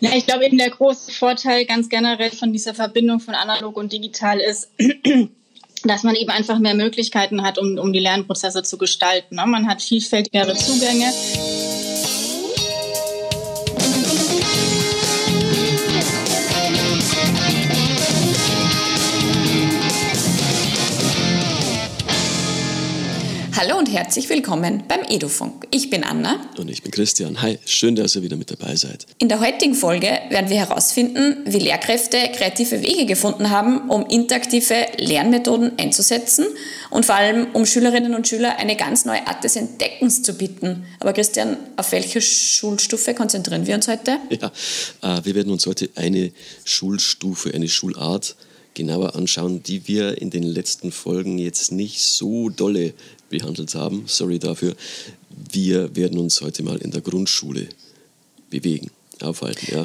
Ja, ich glaube eben der große Vorteil ganz generell von dieser Verbindung von analog und digital ist, dass man eben einfach mehr Möglichkeiten hat, um, um die Lernprozesse zu gestalten. Ne? Man hat vielfältigere Zugänge. Hallo und herzlich willkommen beim Edufunk. Ich bin Anna. Und ich bin Christian. Hi, schön, dass ihr wieder mit dabei seid. In der heutigen Folge werden wir herausfinden, wie Lehrkräfte kreative Wege gefunden haben, um interaktive Lernmethoden einzusetzen und vor allem, um Schülerinnen und Schüler eine ganz neue Art des Entdeckens zu bieten. Aber Christian, auf welche Schulstufe konzentrieren wir uns heute? Ja, äh, wir werden uns heute eine Schulstufe, eine Schulart genauer anschauen, die wir in den letzten Folgen jetzt nicht so dolle behandelt haben. Sorry dafür. Wir werden uns heute mal in der Grundschule bewegen, aufhalten. Ja.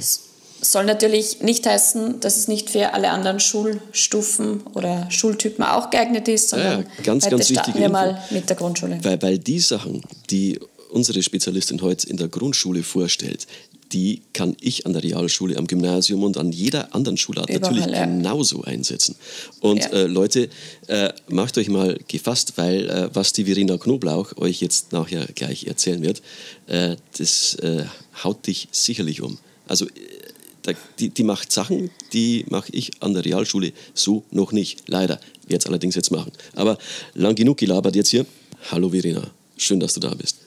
Soll natürlich nicht heißen, dass es nicht für alle anderen Schulstufen oder Schultypen auch geeignet ist, sondern ja, ganz, heute ganz starten wir mal mit der Grundschule. Weil, weil die Sachen, die unsere Spezialistin heute in der Grundschule vorstellt, die kann ich an der Realschule, am Gymnasium und an jeder anderen Schulart Überall, natürlich ja. genauso einsetzen. Und ja. äh, Leute, äh, macht euch mal gefasst, weil äh, was die Verena Knoblauch euch jetzt nachher gleich erzählen wird, äh, das äh, haut dich sicherlich um. Also äh, die, die macht Sachen, die mache ich an der Realschule so noch nicht. Leider. Es allerdings jetzt machen. Aber lang genug gelabert jetzt hier. Hallo Verena, schön, dass du da bist.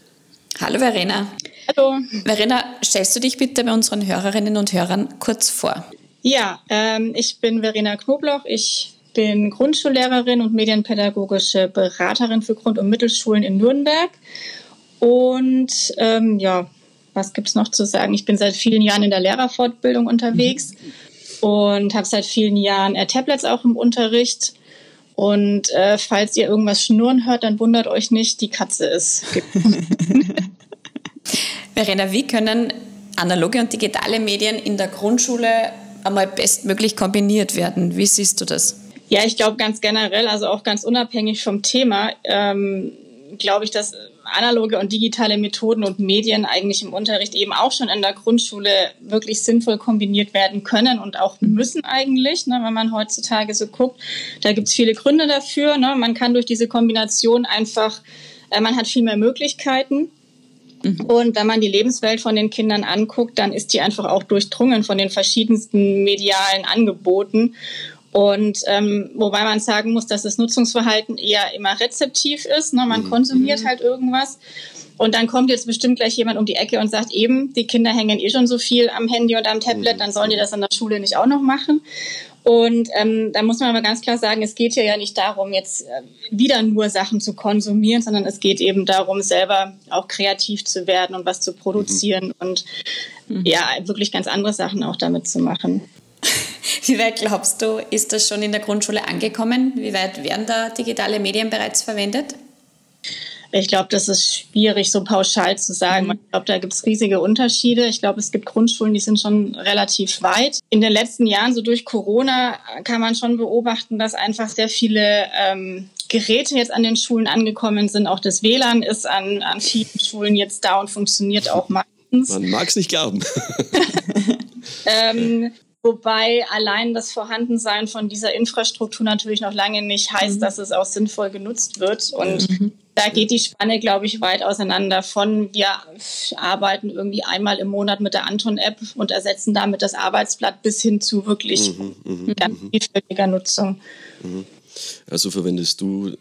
Hallo Verena. Hallo. Verena, stellst du dich bitte bei unseren Hörerinnen und Hörern kurz vor? Ja, ähm, ich bin Verena Knobloch. Ich bin Grundschullehrerin und medienpädagogische Beraterin für Grund- und Mittelschulen in Nürnberg. Und ähm, ja, was gibt es noch zu sagen? Ich bin seit vielen Jahren in der Lehrerfortbildung unterwegs mhm. und habe seit vielen Jahren äh, Tablets auch im Unterricht. Und äh, falls ihr irgendwas schnurren hört, dann wundert euch nicht, die Katze ist. Verena, wie können analoge und digitale Medien in der Grundschule einmal bestmöglich kombiniert werden? Wie siehst du das? Ja, ich glaube ganz generell, also auch ganz unabhängig vom Thema, ähm, glaube ich, dass analoge und digitale Methoden und Medien eigentlich im Unterricht eben auch schon in der Grundschule wirklich sinnvoll kombiniert werden können und auch müssen eigentlich, ne, wenn man heutzutage so guckt. Da gibt es viele Gründe dafür. Ne. Man kann durch diese Kombination einfach, äh, man hat viel mehr Möglichkeiten. Mhm. Und wenn man die Lebenswelt von den Kindern anguckt, dann ist die einfach auch durchdrungen von den verschiedensten medialen Angeboten. Und ähm, wobei man sagen muss, dass das Nutzungsverhalten eher immer rezeptiv ist. Ne? Man mhm. konsumiert mhm. halt irgendwas. Und dann kommt jetzt bestimmt gleich jemand um die Ecke und sagt eben, die Kinder hängen eh schon so viel am Handy und am Tablet, mhm. dann sollen die das an der Schule nicht auch noch machen. Und ähm, da muss man aber ganz klar sagen, es geht hier ja nicht darum, jetzt äh, wieder nur Sachen zu konsumieren, sondern es geht eben darum, selber auch kreativ zu werden und was zu produzieren mhm. und mhm. ja, wirklich ganz andere Sachen auch damit zu machen. Wie weit glaubst du, ist das schon in der Grundschule angekommen? Wie weit werden da digitale Medien bereits verwendet? Ich glaube, das ist schwierig, so pauschal zu sagen. Mhm. Ich glaube, da gibt es riesige Unterschiede. Ich glaube, es gibt Grundschulen, die sind schon relativ weit. In den letzten Jahren, so durch Corona, kann man schon beobachten, dass einfach sehr viele ähm, Geräte jetzt an den Schulen angekommen sind. Auch das WLAN ist an, an vielen Schulen jetzt da und funktioniert auch meistens. Man mag es nicht glauben. ähm, Wobei allein das Vorhandensein von dieser Infrastruktur natürlich noch lange nicht heißt, mhm. dass es auch sinnvoll genutzt wird. Und mhm. da geht die Spanne, glaube ich, weit auseinander von wir arbeiten irgendwie einmal im Monat mit der Anton-App und ersetzen damit das Arbeitsblatt bis hin zu wirklich mhm, mhm, mhm ganz mhm. vielfältiger Nutzung. Also verwendest du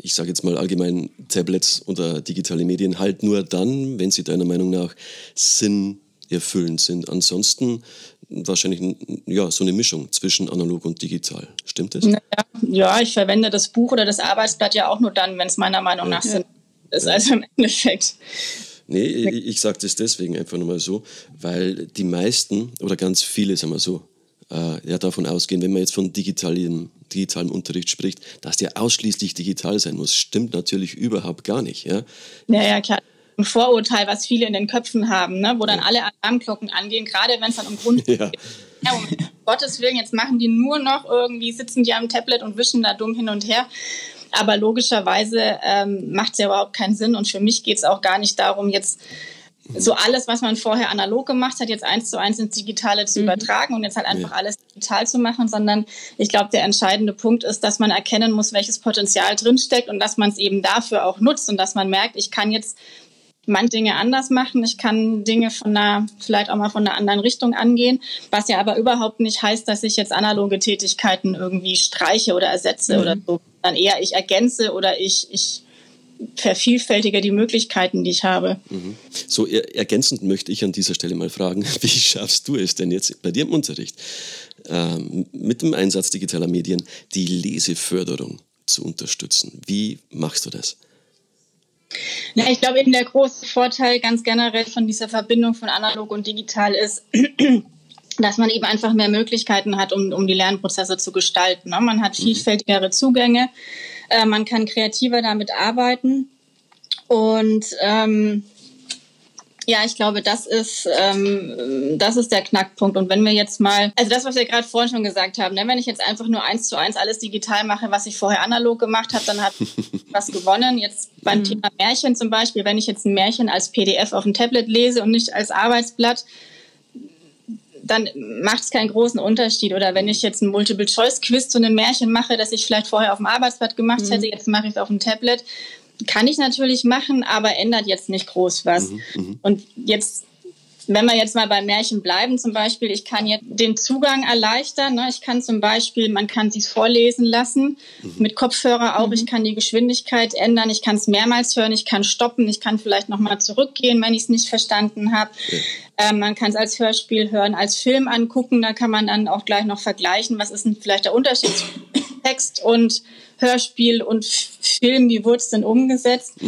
ich sage jetzt mal allgemein Tablets oder digitale Medien halt nur dann, wenn sie deiner Meinung nach Sinn erfüllend sind. Ansonsten wahrscheinlich ja, so eine Mischung zwischen analog und digital. Stimmt das? Ja, ich verwende das Buch oder das Arbeitsblatt ja auch nur dann, wenn es meiner Meinung nach ja. Sinn ist. Also im Endeffekt. Nee, ich sage das deswegen einfach nochmal so, weil die meisten oder ganz viele, sagen wir so, äh, ja davon ausgehen, wenn man jetzt von digitalem, digitalem Unterricht spricht, dass der ausschließlich digital sein muss. Stimmt natürlich überhaupt gar nicht. Ja, ja, ja klar ein Vorurteil, was viele in den Köpfen haben, ne? wo dann alle Alarmglocken angehen, gerade wenn es dann um Grund ja. geht. Ja, um Gottes Willen, jetzt machen die nur noch irgendwie, sitzen die am Tablet und wischen da dumm hin und her. Aber logischerweise ähm, macht es ja überhaupt keinen Sinn. Und für mich geht es auch gar nicht darum, jetzt so alles, was man vorher analog gemacht hat, jetzt eins zu eins ins Digitale zu mhm. übertragen und jetzt halt einfach ja. alles digital zu machen, sondern ich glaube, der entscheidende Punkt ist, dass man erkennen muss, welches Potenzial drinsteckt und dass man es eben dafür auch nutzt und dass man merkt, ich kann jetzt manche Dinge anders machen. Ich kann Dinge von einer, vielleicht auch mal von einer anderen Richtung angehen, was ja aber überhaupt nicht heißt, dass ich jetzt analoge Tätigkeiten irgendwie streiche oder ersetze mhm. oder so. Dann eher ich ergänze oder ich, ich vervielfältige die Möglichkeiten, die ich habe. Mhm. So er, ergänzend möchte ich an dieser Stelle mal fragen, wie schaffst du es denn jetzt bei dir im Unterricht ähm, mit dem Einsatz digitaler Medien die Leseförderung zu unterstützen? Wie machst du das? Ja, ich glaube eben der große Vorteil ganz generell von dieser Verbindung von analog und digital ist, dass man eben einfach mehr Möglichkeiten hat, um, um die Lernprozesse zu gestalten. Ne? Man hat mhm. vielfältigere Zugänge, äh, man kann kreativer damit arbeiten und ähm, ja, ich glaube, das ist, ähm, das ist der Knackpunkt. Und wenn wir jetzt mal, also das, was wir gerade vorhin schon gesagt haben, ne, wenn ich jetzt einfach nur eins zu eins alles digital mache, was ich vorher analog gemacht habe, dann hat was gewonnen. Jetzt beim mhm. Thema Märchen zum Beispiel, wenn ich jetzt ein Märchen als PDF auf dem Tablet lese und nicht als Arbeitsblatt, dann macht es keinen großen Unterschied. Oder wenn ich jetzt ein Multiple-Choice-Quiz zu einem Märchen mache, das ich vielleicht vorher auf dem Arbeitsblatt gemacht mhm. hätte, jetzt mache ich es auf dem Tablet, kann ich natürlich machen, aber ändert jetzt nicht groß was. Mhm, mhm, und jetzt, wenn wir jetzt mal beim Märchen bleiben, zum Beispiel, ich kann jetzt den Zugang erleichtern. Ne? Ich kann zum Beispiel, man kann sich vorlesen lassen, mhm. mit Kopfhörer auch. Mhm. Ich kann die Geschwindigkeit ändern, ich kann es mehrmals hören, ich kann stoppen, ich kann vielleicht nochmal zurückgehen, wenn ich es nicht verstanden habe. Ja. Ähm, man kann es als Hörspiel hören, als Film angucken, da kann man dann auch gleich noch vergleichen, was ist denn vielleicht der Unterschied zwischen Text und Hörspiel und Film, wie wurde es denn umgesetzt?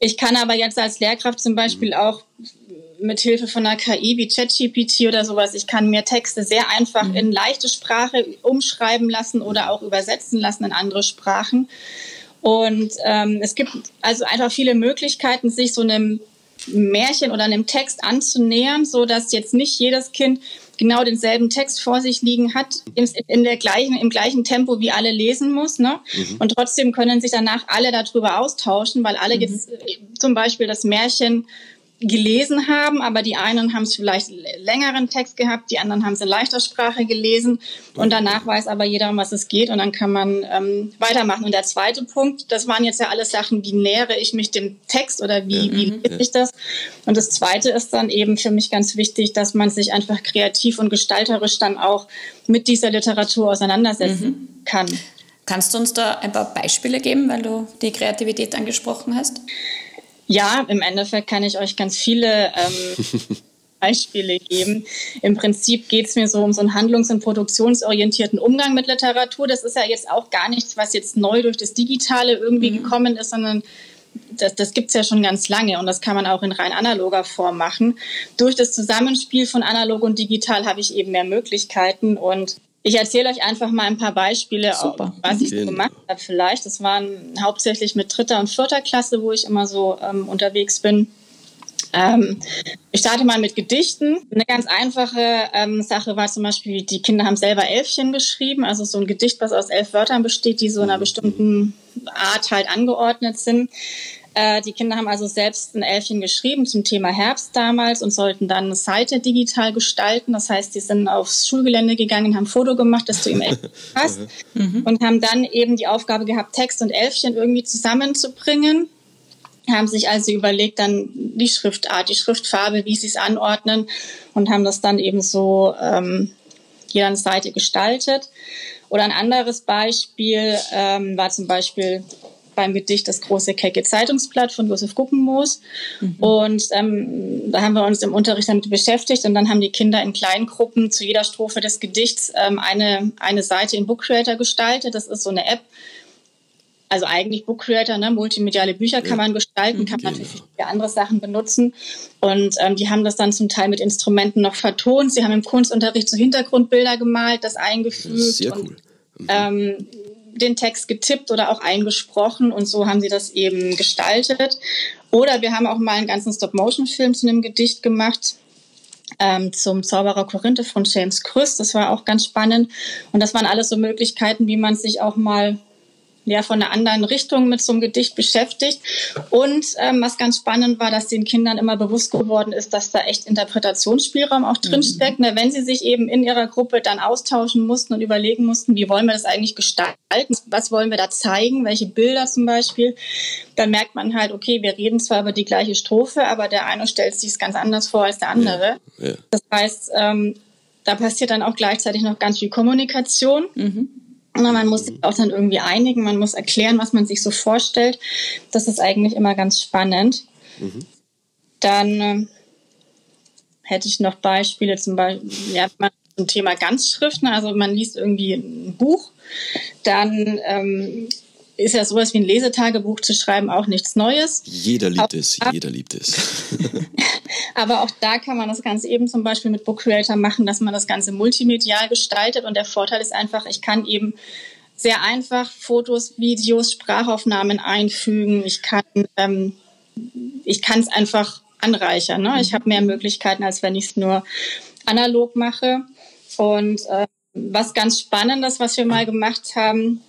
Ich kann aber jetzt als Lehrkraft zum Beispiel auch mit Hilfe von einer KI wie ChatGPT oder sowas, ich kann mir Texte sehr einfach mhm. in leichte Sprache umschreiben lassen oder auch übersetzen lassen in andere Sprachen. Und ähm, es gibt also einfach viele Möglichkeiten, sich so einem Märchen oder einem Text anzunähern, so dass jetzt nicht jedes Kind genau denselben Text vor sich liegen hat, in der gleichen, im gleichen Tempo, wie alle lesen muss. Ne? Mhm. Und trotzdem können sich danach alle darüber austauschen, weil alle mhm. jetzt äh, zum Beispiel das Märchen gelesen haben, aber die einen haben es vielleicht längeren Text gehabt, die anderen haben es in leichter Sprache gelesen und danach weiß aber jeder, um was es geht und dann kann man ähm, weitermachen. Und der zweite Punkt, das waren jetzt ja alles Sachen, wie nähere ich mich dem Text oder wie, wie mhm. lese ich das? Und das zweite ist dann eben für mich ganz wichtig, dass man sich einfach kreativ und gestalterisch dann auch mit dieser Literatur auseinandersetzen mhm. kann. Kannst du uns da ein paar Beispiele geben, weil du die Kreativität angesprochen hast? Ja, im Endeffekt kann ich euch ganz viele ähm, Beispiele geben. Im Prinzip geht es mir so um so einen handlungs- und produktionsorientierten Umgang mit Literatur. Das ist ja jetzt auch gar nichts, was jetzt neu durch das Digitale irgendwie mhm. gekommen ist, sondern das, das gibt es ja schon ganz lange und das kann man auch in rein analoger Form machen. Durch das Zusammenspiel von analog und digital habe ich eben mehr Möglichkeiten und ich erzähle euch einfach mal ein paar Beispiele, Super. was ich so gemacht habe vielleicht. Das waren hauptsächlich mit dritter und vierter Klasse, wo ich immer so ähm, unterwegs bin. Ähm, ich starte mal mit Gedichten. Eine ganz einfache ähm, Sache war zum Beispiel, die Kinder haben selber Elfchen geschrieben, also so ein Gedicht, was aus elf Wörtern besteht, die so in einer bestimmten Art halt angeordnet sind. Äh, die Kinder haben also selbst ein Elfchen geschrieben zum Thema Herbst damals und sollten dann eine Seite digital gestalten. Das heißt, die sind aufs Schulgelände gegangen, haben ein Foto gemacht, das zu ihrem Elfchen passt mhm. und haben dann eben die Aufgabe gehabt, Text und Elfchen irgendwie zusammenzubringen. Haben sich also überlegt, dann die Schriftart, die Schriftfarbe, wie sie es anordnen und haben das dann eben so ähm, jeder eine Seite gestaltet. Oder ein anderes Beispiel ähm, war zum Beispiel beim Gedicht Das große Kecke Zeitungsblatt von Josef Guggenmoos. Mhm. Und ähm, da haben wir uns im Unterricht damit beschäftigt und dann haben die Kinder in kleinen Gruppen zu jeder Strophe des Gedichts ähm, eine, eine Seite in Book Creator gestaltet. Das ist so eine App, also eigentlich Book Creator, ne? multimediale Bücher kann man gestalten, kann man natürlich für andere Sachen benutzen. Und ähm, die haben das dann zum Teil mit Instrumenten noch vertont. Sie haben im Kunstunterricht so Hintergrundbilder gemalt, das eingefügt. Das sehr cool. Mhm. ähm, den Text getippt oder auch eingesprochen und so haben sie das eben gestaltet. Oder wir haben auch mal einen ganzen Stop-Motion-Film zu einem Gedicht gemacht. Ähm, zum Zauberer Korinthe von James Krüss. Das war auch ganz spannend. Und das waren alles so Möglichkeiten, wie man sich auch mal ja von einer anderen Richtung mit so einem Gedicht beschäftigt. Und ähm, was ganz spannend war, dass den Kindern immer bewusst geworden ist, dass da echt Interpretationsspielraum auch drin steckt. Mhm. Wenn sie sich eben in ihrer Gruppe dann austauschen mussten und überlegen mussten, wie wollen wir das eigentlich gestalten, was wollen wir da zeigen, welche Bilder zum Beispiel, dann merkt man halt, okay, wir reden zwar über die gleiche Strophe, aber der eine stellt sich es ganz anders vor als der andere. Ja, ja. Das heißt, ähm, da passiert dann auch gleichzeitig noch ganz viel Kommunikation. Mhm. Man muss sich auch dann irgendwie einigen, man muss erklären, was man sich so vorstellt. Das ist eigentlich immer ganz spannend. Mhm. Dann äh, hätte ich noch Beispiele zum Beispiel ja, zum Thema Ganzschriften. Also man liest irgendwie ein Buch, dann ähm, ist ja sowas wie ein Lesetagebuch zu schreiben auch nichts Neues. Jeder liebt auch, es, jeder liebt es. aber auch da kann man das Ganze eben zum Beispiel mit Book Creator machen, dass man das Ganze multimedial gestaltet. Und der Vorteil ist einfach, ich kann eben sehr einfach Fotos, Videos, Sprachaufnahmen einfügen. Ich kann ähm, ich kann es einfach anreichern. Ne? Ich habe mehr Möglichkeiten, als wenn ich es nur analog mache. Und äh, was ganz Spannendes, was wir mal gemacht haben,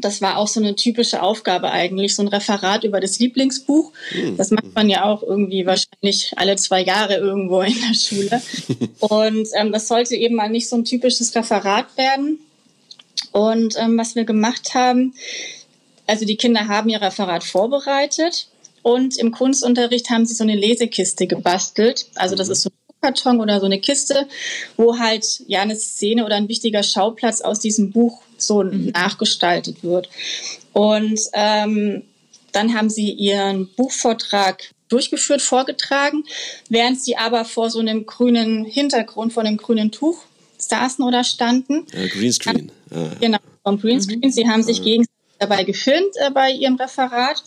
das war auch so eine typische Aufgabe eigentlich, so ein Referat über das Lieblingsbuch. Hm. Das macht man ja auch irgendwie wahrscheinlich alle zwei Jahre irgendwo in der Schule. Und ähm, das sollte eben mal nicht so ein typisches Referat werden. Und ähm, was wir gemacht haben, also die Kinder haben ihr Referat vorbereitet und im Kunstunterricht haben sie so eine Lesekiste gebastelt. Also das mhm. ist so Karton oder so eine Kiste, wo halt ja eine Szene oder ein wichtiger Schauplatz aus diesem Buch so mhm. nachgestaltet wird. Und ähm, dann haben sie ihren Buchvortrag durchgeführt, vorgetragen, während sie aber vor so einem grünen Hintergrund, vor einem grünen Tuch saßen oder standen. Uh, Greenscreen. Uh. Genau, vom Greenscreen. Mhm. Sie haben sich uh. gegenseitig dabei gefilmt äh, bei ihrem Referat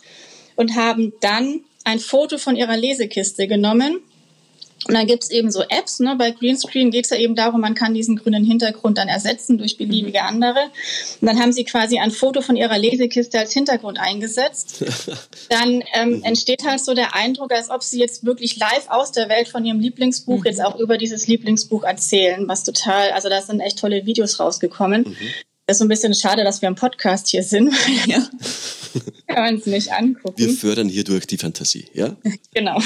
und haben dann ein Foto von ihrer Lesekiste genommen und dann gibt es eben so Apps. Ne? Bei Greenscreen geht es ja eben darum, man kann diesen grünen Hintergrund dann ersetzen durch beliebige andere. Und dann haben sie quasi ein Foto von ihrer Lesekiste als Hintergrund eingesetzt. Dann ähm, entsteht halt so der Eindruck, als ob sie jetzt wirklich live aus der Welt von ihrem Lieblingsbuch mhm. jetzt auch über dieses Lieblingsbuch erzählen, was total, also da sind echt tolle Videos rausgekommen. Mhm. Das ist so ein bisschen schade, dass wir im Podcast hier sind. Ja. kann man es nicht angucken. Wir fördern hier durch die Fantasie, ja? genau.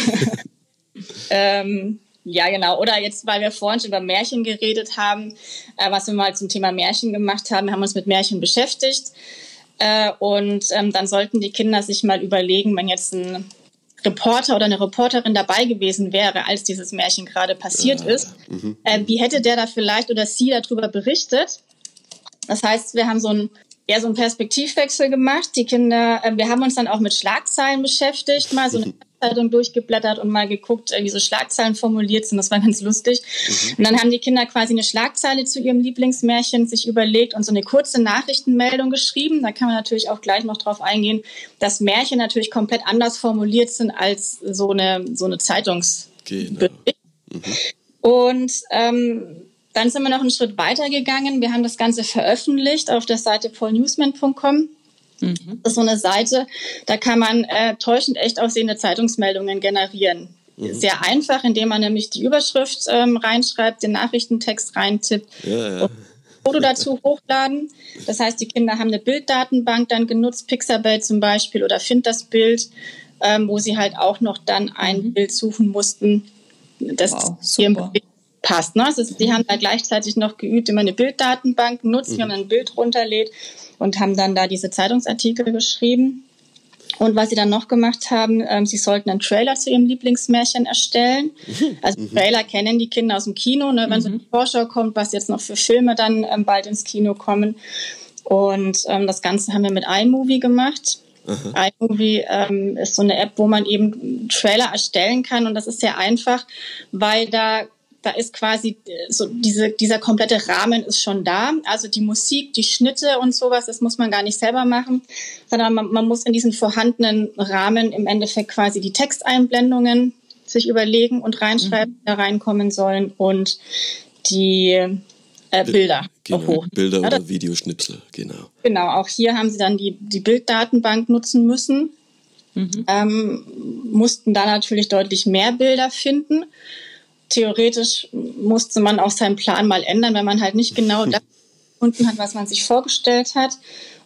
Ähm, ja, genau. Oder jetzt, weil wir vorhin schon über Märchen geredet haben, äh, was wir mal zum Thema Märchen gemacht haben, haben uns mit Märchen beschäftigt. Äh, und ähm, dann sollten die Kinder sich mal überlegen, wenn jetzt ein Reporter oder eine Reporterin dabei gewesen wäre, als dieses Märchen gerade passiert ja. ist, mhm. äh, wie hätte der da vielleicht oder sie darüber berichtet? Das heißt, wir haben so ein eher so einen Perspektivwechsel gemacht. Die Kinder, äh, wir haben uns dann auch mit Schlagzeilen beschäftigt, mal so eine Zeitung durchgeblättert und mal geguckt, wie so Schlagzeilen formuliert sind. Das war ganz lustig. Mhm. Und dann haben die Kinder quasi eine Schlagzeile zu ihrem Lieblingsmärchen sich überlegt und so eine kurze Nachrichtenmeldung geschrieben. Da kann man natürlich auch gleich noch drauf eingehen, dass Märchen natürlich komplett anders formuliert sind als so eine, so eine Zeitungsbericht. Genau. Mhm. Und ähm, dann sind wir noch einen Schritt weiter gegangen. Wir haben das Ganze veröffentlicht auf der Seite paulnewsman.com. Mhm. Das ist so eine Seite, da kann man äh, täuschend echt aussehende Zeitungsmeldungen generieren. Mhm. Sehr einfach, indem man nämlich die Überschrift ähm, reinschreibt, den Nachrichtentext reintippt. Ja, ja. Foto dazu hochladen. Das heißt, die Kinder haben eine Bilddatenbank dann genutzt, Pixabay zum Beispiel oder Find das Bild, ähm, wo sie halt auch noch dann ein mhm. Bild suchen mussten, das wow, ihrem Bild passt. Ne? Also, die haben da gleichzeitig noch geübt, man eine Bilddatenbank nutzt, mhm. wie man ein Bild runterlädt und haben dann da diese Zeitungsartikel geschrieben. Und was sie dann noch gemacht haben, ähm, sie sollten einen Trailer zu ihrem Lieblingsmärchen erstellen. Mhm. Also mhm. Trailer kennen die Kinder aus dem Kino, ne, wenn mhm. so eine Vorschau kommt, was jetzt noch für Filme dann ähm, bald ins Kino kommen. Und ähm, das Ganze haben wir mit iMovie gemacht. Aha. iMovie ähm, ist so eine App, wo man eben Trailer erstellen kann und das ist sehr einfach, weil da da ist quasi äh, so diese, dieser komplette Rahmen ist schon da. Also die Musik, die Schnitte und sowas, das muss man gar nicht selber machen, sondern man, man muss in diesen vorhandenen Rahmen im Endeffekt quasi die Texteinblendungen sich überlegen und reinschreiben, mhm. die da reinkommen sollen und die äh, Bilder genau. Bilder ja, oder Videoschnipsel, genau. Genau, auch hier haben sie dann die, die Bilddatenbank nutzen müssen, mhm. ähm, mussten da natürlich deutlich mehr Bilder finden theoretisch musste man auch seinen Plan mal ändern, wenn man halt nicht genau das gefunden hat, was man sich vorgestellt hat.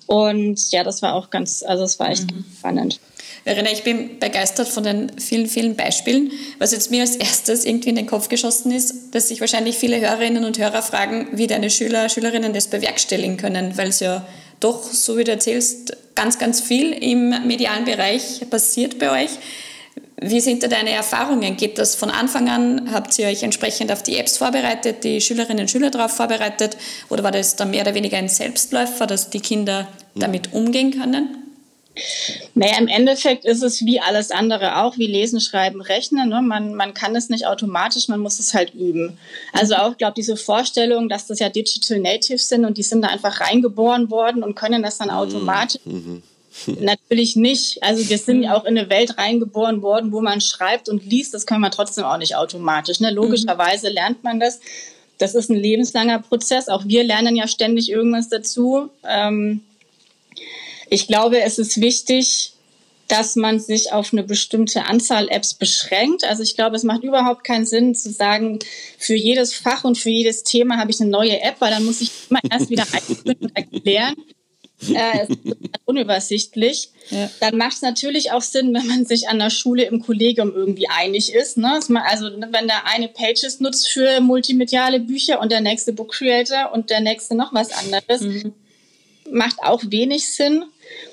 Und ja, das war auch ganz, also es war echt mhm. spannend. Verena, ich bin begeistert von den vielen, vielen Beispielen. Was jetzt mir als erstes irgendwie in den Kopf geschossen ist, dass sich wahrscheinlich viele Hörerinnen und Hörer fragen, wie deine Schüler, Schülerinnen das bewerkstelligen können, weil es ja doch, so wie du erzählst, ganz, ganz viel im medialen Bereich passiert bei euch. Wie sind da deine Erfahrungen? Geht das von Anfang an? Habt ihr euch entsprechend auf die Apps vorbereitet, die Schülerinnen und Schüler darauf vorbereitet? Oder war das dann mehr oder weniger ein Selbstläufer, dass die Kinder damit umgehen können? Naja, im Endeffekt ist es wie alles andere auch, wie Lesen, Schreiben, Rechnen. Ne? Man, man kann es nicht automatisch, man muss es halt üben. Also auch, glaube diese Vorstellung, dass das ja Digital Natives sind und die sind da einfach reingeboren worden und können das dann mhm. automatisch. Mhm. Natürlich nicht. Also wir sind ja auch in eine Welt reingeboren worden, wo man schreibt und liest. Das kann man trotzdem auch nicht automatisch. Ne? Logischerweise lernt man das. Das ist ein lebenslanger Prozess. Auch wir lernen ja ständig irgendwas dazu. Ähm, ich glaube, es ist wichtig, dass man sich auf eine bestimmte Anzahl Apps beschränkt. Also ich glaube, es macht überhaupt keinen Sinn zu sagen, für jedes Fach und für jedes Thema habe ich eine neue App, weil dann muss ich immer erst wieder und erklären. Äh, unübersichtlich. Ja. Dann macht es natürlich auch Sinn, wenn man sich an der Schule im Kollegium irgendwie einig ist. Ne? Also wenn der eine Pages nutzt für multimediale Bücher und der nächste Book Creator und der nächste noch was anderes, mhm. macht auch wenig Sinn.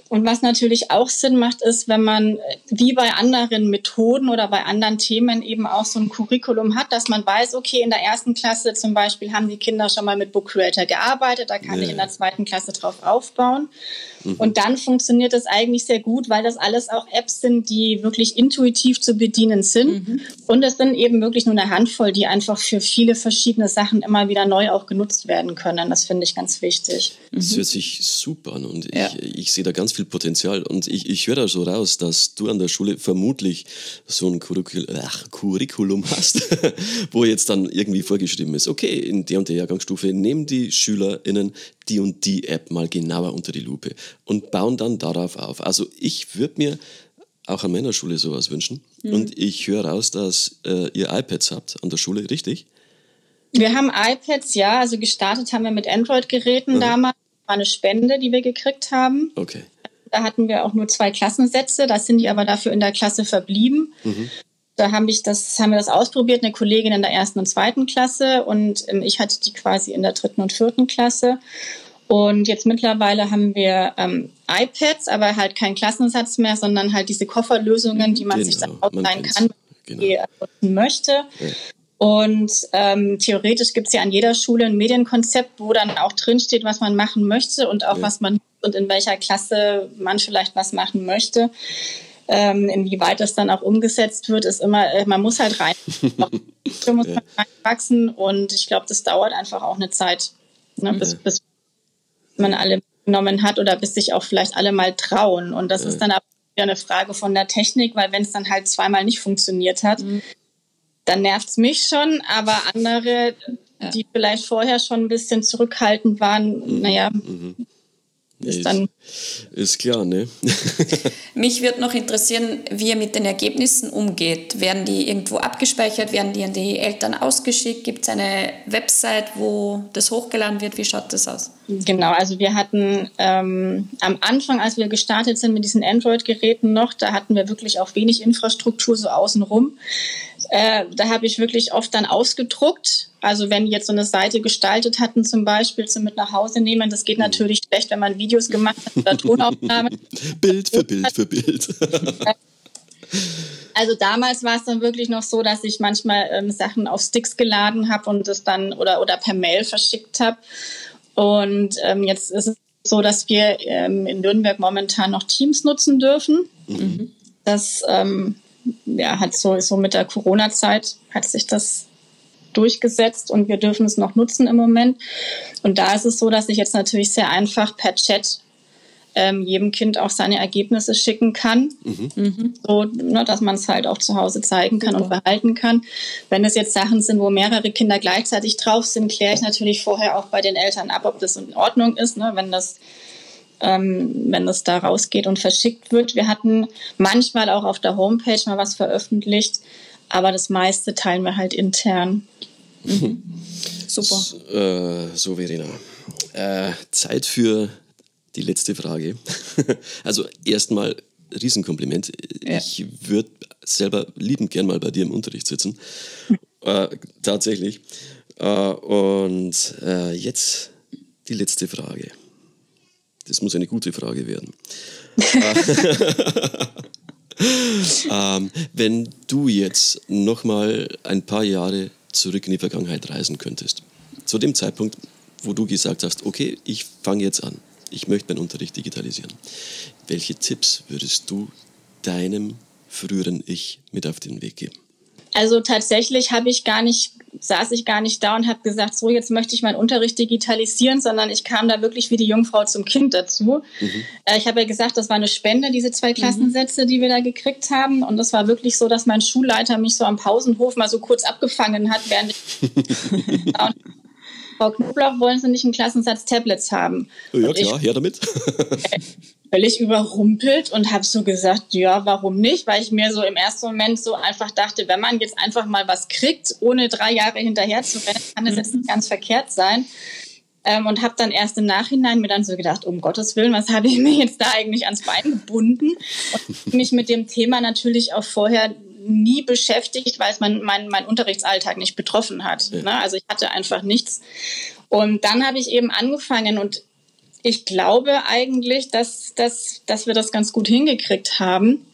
Und was natürlich auch Sinn macht, ist, wenn man wie bei anderen Methoden oder bei anderen Themen eben auch so ein Curriculum hat, dass man weiß, okay, in der ersten Klasse zum Beispiel haben die Kinder schon mal mit Book Creator gearbeitet, da kann nee. ich in der zweiten Klasse drauf aufbauen. Mhm. Und dann funktioniert das eigentlich sehr gut, weil das alles auch Apps sind, die wirklich intuitiv zu bedienen sind. Mhm. Und es sind eben wirklich nur eine Handvoll, die einfach für viele verschiedene Sachen immer wieder neu auch genutzt werden können. Das finde ich ganz wichtig. Das hört sich super an und ja. ich, ich sehe da ganz viel Potenzial. Und ich, ich höre da so raus, dass du an der Schule vermutlich so ein Curricul Ach, Curriculum hast, wo jetzt dann irgendwie vorgeschrieben ist, okay, in der und der Jahrgangsstufe nehmen die SchülerInnen die und die App mal genauer unter die Lupe und bauen dann darauf auf. Also ich würde mir auch an meiner Schule sowas wünschen. Mhm. Und ich höre raus, dass äh, ihr iPads habt an der Schule, richtig? Wir haben iPads, ja. Also gestartet haben wir mit Android-Geräten mhm. damals. Das war eine Spende, die wir gekriegt haben. Okay. Da hatten wir auch nur zwei Klassensätze. Da sind die aber dafür in der Klasse verblieben. Mhm. Da haben, ich das, haben wir das ausprobiert, eine Kollegin in der ersten und zweiten Klasse und ähm, ich hatte die quasi in der dritten und vierten Klasse. Und jetzt mittlerweile haben wir ähm, iPads, aber halt kein Klassensatz mehr, sondern halt diese Kofferlösungen, die man genau, sich dann ausleihen kann, genau. die er möchte. Ja. Und ähm, theoretisch gibt es ja an jeder Schule ein Medienkonzept, wo dann auch drinsteht, was man machen möchte und auch ja. was man und in welcher Klasse man vielleicht was machen möchte. Ähm, inwieweit das dann auch umgesetzt wird, ist immer, äh, man muss halt rein. muss man reinwachsen und ich glaube, das dauert einfach auch eine Zeit, ne, bis, bis man alle genommen hat oder bis sich auch vielleicht alle mal trauen. Und das ist dann aber eine Frage von der Technik, weil wenn es dann halt zweimal nicht funktioniert hat, mhm. dann nervt es mich schon, aber andere, ja. die vielleicht vorher schon ein bisschen zurückhaltend waren, mhm. naja, mhm ist, dann ist klar, ne? Mich würde noch interessieren, wie ihr mit den Ergebnissen umgeht. Werden die irgendwo abgespeichert? Werden die an die Eltern ausgeschickt? Gibt es eine Website, wo das hochgeladen wird? Wie schaut das aus? Genau, also wir hatten ähm, am Anfang, als wir gestartet sind mit diesen Android-Geräten noch, da hatten wir wirklich auch wenig Infrastruktur so außenrum. Äh, da habe ich wirklich oft dann ausgedruckt. Also wenn jetzt so eine Seite gestaltet hatten, zum Beispiel zum mit nach Hause nehmen, das geht natürlich schlecht, wenn man Videos gemacht hat oder Tonaufnahmen. Bild für Bild für Bild. Also damals war es dann wirklich noch so, dass ich manchmal ähm, Sachen auf Sticks geladen habe und das dann oder, oder per Mail verschickt habe. Und ähm, jetzt ist es so, dass wir ähm, in Nürnberg momentan noch Teams nutzen dürfen. Mhm. Das ähm, ja, hat so, so mit der Corona-Zeit hat sich das durchgesetzt und wir dürfen es noch nutzen im Moment. Und da ist es so, dass ich jetzt natürlich sehr einfach per Chat ähm, jedem Kind auch seine Ergebnisse schicken kann, mhm. mhm. so ne, dass man es halt auch zu Hause zeigen kann Super. und behalten kann. Wenn es jetzt Sachen sind, wo mehrere Kinder gleichzeitig drauf sind, kläre ich natürlich vorher auch bei den Eltern ab, ob das in Ordnung ist. Ne? Wenn das ähm, wenn das da rausgeht und verschickt wird. Wir hatten manchmal auch auf der Homepage mal was veröffentlicht, aber das meiste teilen wir halt intern. Mhm. Super. So, äh, so Verena. Äh, Zeit für die letzte Frage. Also erstmal Riesenkompliment. Ja. Ich würde selber liebend gern mal bei dir im Unterricht sitzen. äh, tatsächlich. Äh, und äh, jetzt die letzte Frage. Das muss eine gute Frage werden. ähm, wenn du jetzt nochmal ein paar Jahre zurück in die Vergangenheit reisen könntest, zu dem Zeitpunkt, wo du gesagt hast, okay, ich fange jetzt an, ich möchte meinen Unterricht digitalisieren. Welche Tipps würdest du deinem früheren Ich mit auf den Weg geben? Also tatsächlich habe ich gar nicht, saß ich gar nicht da und habe gesagt, so jetzt möchte ich meinen Unterricht digitalisieren, sondern ich kam da wirklich wie die Jungfrau zum Kind dazu. Mhm. Äh, ich habe ja gesagt, das war eine Spende, diese zwei mhm. Klassensätze, die wir da gekriegt haben. Und das war wirklich so, dass mein Schulleiter mich so am Pausenhof mal so kurz abgefangen hat, während ich Frau Knoblauch, wollen Sie nicht einen Klassensatz Tablets haben? Ja, klar, her damit. völlig überrumpelt und habe so gesagt, ja, warum nicht? Weil ich mir so im ersten Moment so einfach dachte, wenn man jetzt einfach mal was kriegt, ohne drei Jahre hinterher zu rennen, kann das jetzt nicht ganz verkehrt sein. Ähm, und habe dann erst im Nachhinein mir dann so gedacht, um Gottes Willen, was habe ich mir jetzt da eigentlich ans Bein gebunden? Und mich mit dem Thema natürlich auch vorher nie beschäftigt, weil es mein, mein, mein Unterrichtsalltag nicht betroffen hat. Ja. Ne? Also ich hatte einfach nichts. Und dann habe ich eben angefangen und ich glaube eigentlich, dass, dass, dass wir das ganz gut hingekriegt haben.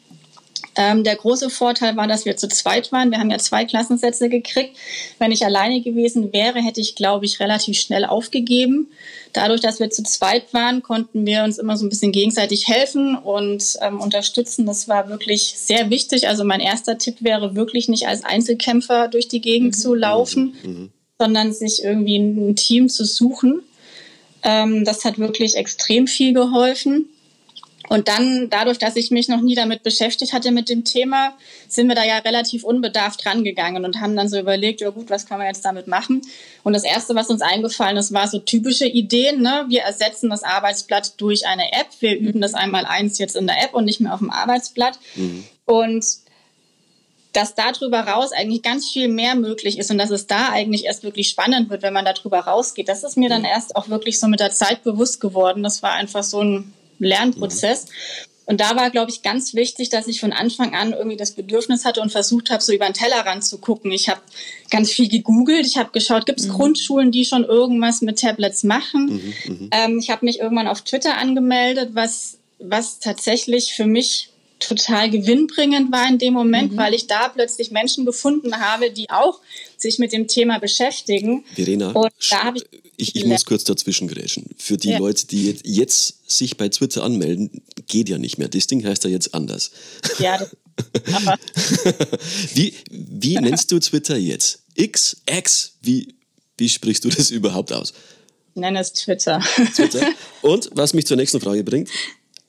Ähm, der große Vorteil war, dass wir zu zweit waren. Wir haben ja zwei Klassensätze gekriegt. Wenn ich alleine gewesen wäre, hätte ich, glaube ich, relativ schnell aufgegeben. Dadurch, dass wir zu zweit waren, konnten wir uns immer so ein bisschen gegenseitig helfen und ähm, unterstützen. Das war wirklich sehr wichtig. Also mein erster Tipp wäre wirklich nicht als Einzelkämpfer durch die Gegend mhm. zu laufen, mhm. mhm. sondern sich irgendwie ein Team zu suchen. Ähm, das hat wirklich extrem viel geholfen. Und dann, dadurch, dass ich mich noch nie damit beschäftigt hatte mit dem Thema, sind wir da ja relativ unbedarft rangegangen und haben dann so überlegt, ja gut, was können wir jetzt damit machen? Und das Erste, was uns eingefallen ist, war so typische Ideen. Ne? Wir ersetzen das Arbeitsblatt durch eine App. Wir üben das einmal eins jetzt in der App und nicht mehr auf dem Arbeitsblatt. Mhm. Und dass darüber raus eigentlich ganz viel mehr möglich ist und dass es da eigentlich erst wirklich spannend wird, wenn man darüber rausgeht. Das ist mir dann erst auch wirklich so mit der Zeit bewusst geworden. Das war einfach so ein Lernprozess. Und da war, glaube ich, ganz wichtig, dass ich von Anfang an irgendwie das Bedürfnis hatte und versucht habe, so über den Tellerrand zu gucken. Ich habe ganz viel gegoogelt. Ich habe geschaut, gibt es mhm. Grundschulen, die schon irgendwas mit Tablets machen? Mhm, mhm. ähm, ich habe mich irgendwann auf Twitter angemeldet, was, was tatsächlich für mich total gewinnbringend war in dem Moment, mhm. weil ich da plötzlich Menschen gefunden habe, die auch sich mit dem Thema beschäftigen. Verena, und da habe ich, ich, ich muss kurz dazwischen grätschen. Für die ja. Leute, die jetzt, jetzt, sich bei Twitter anmelden, geht ja nicht mehr. Das Ding heißt ja jetzt anders. Ja, das, aber wie, wie nennst du Twitter jetzt? X, X, wie, wie sprichst du das überhaupt aus? Ich nenne es Twitter. Twitter. Und was mich zur nächsten Frage bringt,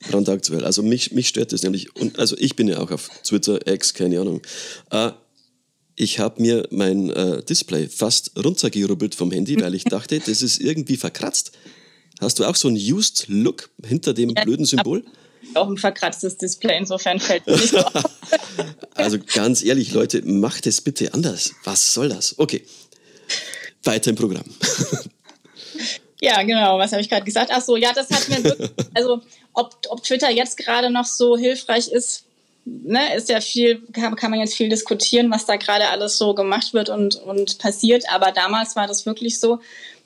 brandaktuell. Also mich, mich stört das nämlich. Und also ich bin ja auch auf Twitter, X, keine Ahnung. Äh, ich habe mir mein äh, Display fast runtergerubbelt vom Handy, weil ich dachte, das ist irgendwie verkratzt. Hast du auch so einen Used Look hinter dem ja, blöden Symbol? Auch ein verkratztes Display, insofern fällt mir nicht auf. also ganz ehrlich, Leute, macht es bitte anders. Was soll das? Okay, weiter im Programm. Ja, genau. Was habe ich gerade gesagt? Ach so, ja, das hat mir wirklich, also ob, ob Twitter jetzt gerade noch so hilfreich ist, ne, ist ja viel, kann, kann man jetzt viel diskutieren, was da gerade alles so gemacht wird und, und passiert. Aber damals war das wirklich so,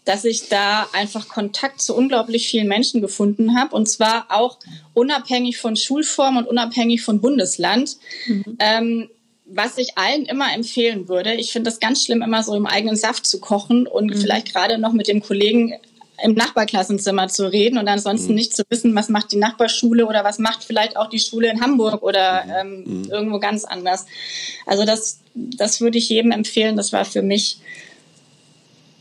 dass ich da einfach Kontakt zu unglaublich vielen Menschen gefunden habe. Und zwar auch unabhängig von Schulform und unabhängig von Bundesland. Mhm. Ähm, was ich allen immer empfehlen würde, ich finde das ganz schlimm, immer so im eigenen Saft zu kochen und mhm. vielleicht gerade noch mit dem Kollegen im Nachbarklassenzimmer zu reden und ansonsten mhm. nicht zu wissen, was macht die Nachbarschule oder was macht vielleicht auch die Schule in Hamburg oder mhm. ähm, mhm. irgendwo ganz anders. Also das, das würde ich jedem empfehlen. Das war für mich,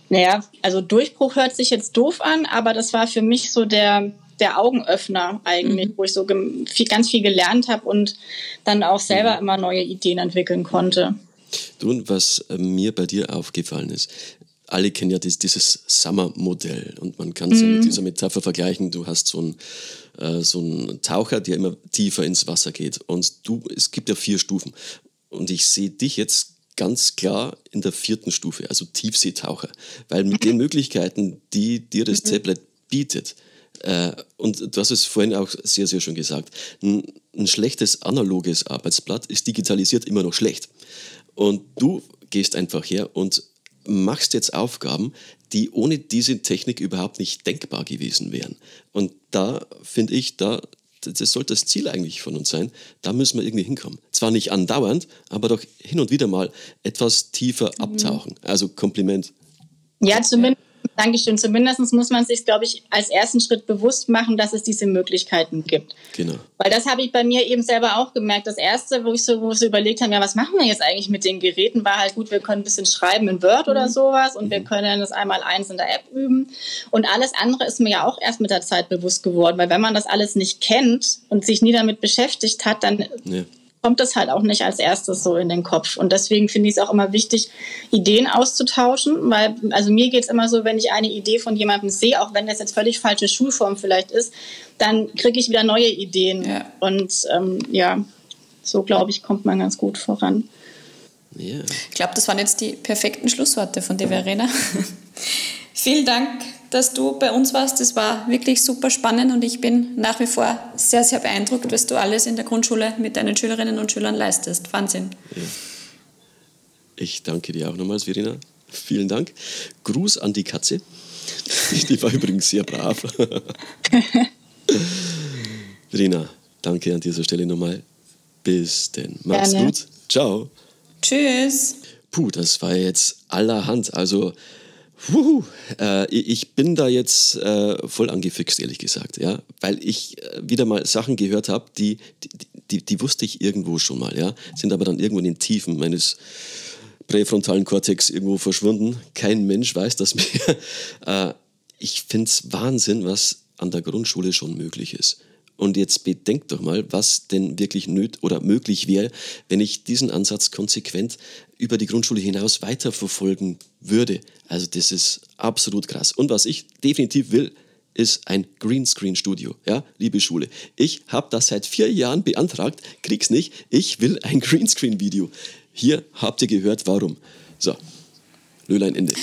naja, also Durchbruch hört sich jetzt doof an, aber das war für mich so der, der Augenöffner eigentlich, mhm. wo ich so viel, ganz viel gelernt habe und dann auch selber mhm. immer neue Ideen entwickeln konnte. Du, was äh, mir bei dir aufgefallen ist, alle kennen ja das, dieses Summer-Modell und man kann es mhm. ja mit dieser Metapher vergleichen. Du hast so einen, äh, so einen Taucher, der immer tiefer ins Wasser geht und du, es gibt ja vier Stufen und ich sehe dich jetzt ganz klar in der vierten Stufe, also Tiefseetaucher, weil mit den Möglichkeiten, die dir das mhm. Tablet bietet, Äh, und du hast es vorhin auch sehr, sehr schön gesagt. Ein, ein schlechtes analoges Arbeitsblatt ist digitalisiert immer noch schlecht. Und du gehst einfach her und machst jetzt Aufgaben, die ohne diese Technik überhaupt nicht denkbar gewesen wären. Und da finde ich, da das sollte das Ziel eigentlich von uns sein. Da müssen wir irgendwie hinkommen. Zwar nicht andauernd, aber doch hin und wieder mal etwas tiefer mhm. abtauchen. Also Kompliment. Ja, zumindest Dankeschön. Zumindest muss man sich, glaube ich, als ersten Schritt bewusst machen, dass es diese Möglichkeiten gibt. Genau. Weil das habe ich bei mir eben selber auch gemerkt. Das erste, wo ich so, wo wir so überlegt haben, ja, was machen wir jetzt eigentlich mit den Geräten, war halt gut, wir können ein bisschen schreiben in Word mhm. oder sowas und mhm. wir können das einmal eins in der App üben. Und alles andere ist mir ja auch erst mit der Zeit bewusst geworden, weil wenn man das alles nicht kennt und sich nie damit beschäftigt hat, dann ja kommt das halt auch nicht als erstes so in den Kopf. Und deswegen finde ich es auch immer wichtig, Ideen auszutauschen, weil, also mir geht es immer so, wenn ich eine Idee von jemandem sehe, auch wenn das jetzt völlig falsche Schulform vielleicht ist, dann kriege ich wieder neue Ideen. Ja. Und ähm, ja, so glaube ich, kommt man ganz gut voran. Yeah. Ich glaube, das waren jetzt die perfekten Schlussworte von dir, Verena. Vielen Dank dass du bei uns warst. Das war wirklich super spannend und ich bin nach wie vor sehr, sehr beeindruckt, was du alles in der Grundschule mit deinen Schülerinnen und Schülern leistest. Wahnsinn. Ja. Ich danke dir auch nochmals, Verena. Vielen Dank. Gruß an die Katze. Die war übrigens sehr brav. Verena, danke an dieser Stelle nochmal. Bis denn. Mach's Gerne. gut. Ciao. Tschüss. Puh, das war jetzt allerhand. Also Wuhu, äh, ich bin da jetzt äh, voll angefixt, ehrlich gesagt, ja, weil ich äh, wieder mal Sachen gehört habe, die, die, die, die, wusste ich irgendwo schon mal, ja, sind aber dann irgendwo in den Tiefen meines präfrontalen Kortex irgendwo verschwunden. Kein Mensch weiß das mehr. Äh, ich finde es Wahnsinn, was an der Grundschule schon möglich ist. Und jetzt bedenkt doch mal, was denn wirklich nöt oder möglich wäre, wenn ich diesen Ansatz konsequent über die Grundschule hinaus weiterverfolgen würde. Also das ist absolut krass. Und was ich definitiv will, ist ein Greenscreen-Studio. Ja, liebe Schule, ich habe das seit vier Jahren beantragt, krieg's nicht. Ich will ein Greenscreen-Video. Hier habt ihr gehört, warum. So, Löhlein Ende.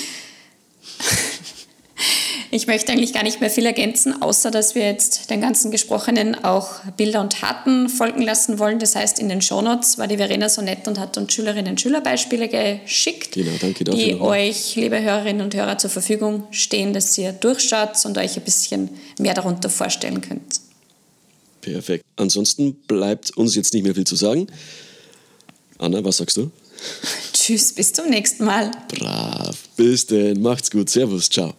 Ich möchte eigentlich gar nicht mehr viel ergänzen, außer dass wir jetzt den ganzen Gesprochenen auch Bilder und Taten folgen lassen wollen. Das heißt, in den Shownotes war die Verena so nett und hat uns Schülerinnen und Schülerbeispiele geschickt, genau, danke dafür die euch, liebe Hörerinnen und Hörer, zur Verfügung stehen, dass ihr durchschaut und euch ein bisschen mehr darunter vorstellen könnt. Perfekt. Ansonsten bleibt uns jetzt nicht mehr viel zu sagen. Anna, was sagst du? Tschüss, bis zum nächsten Mal. Brav. Bis denn. Macht's gut. Servus. Ciao.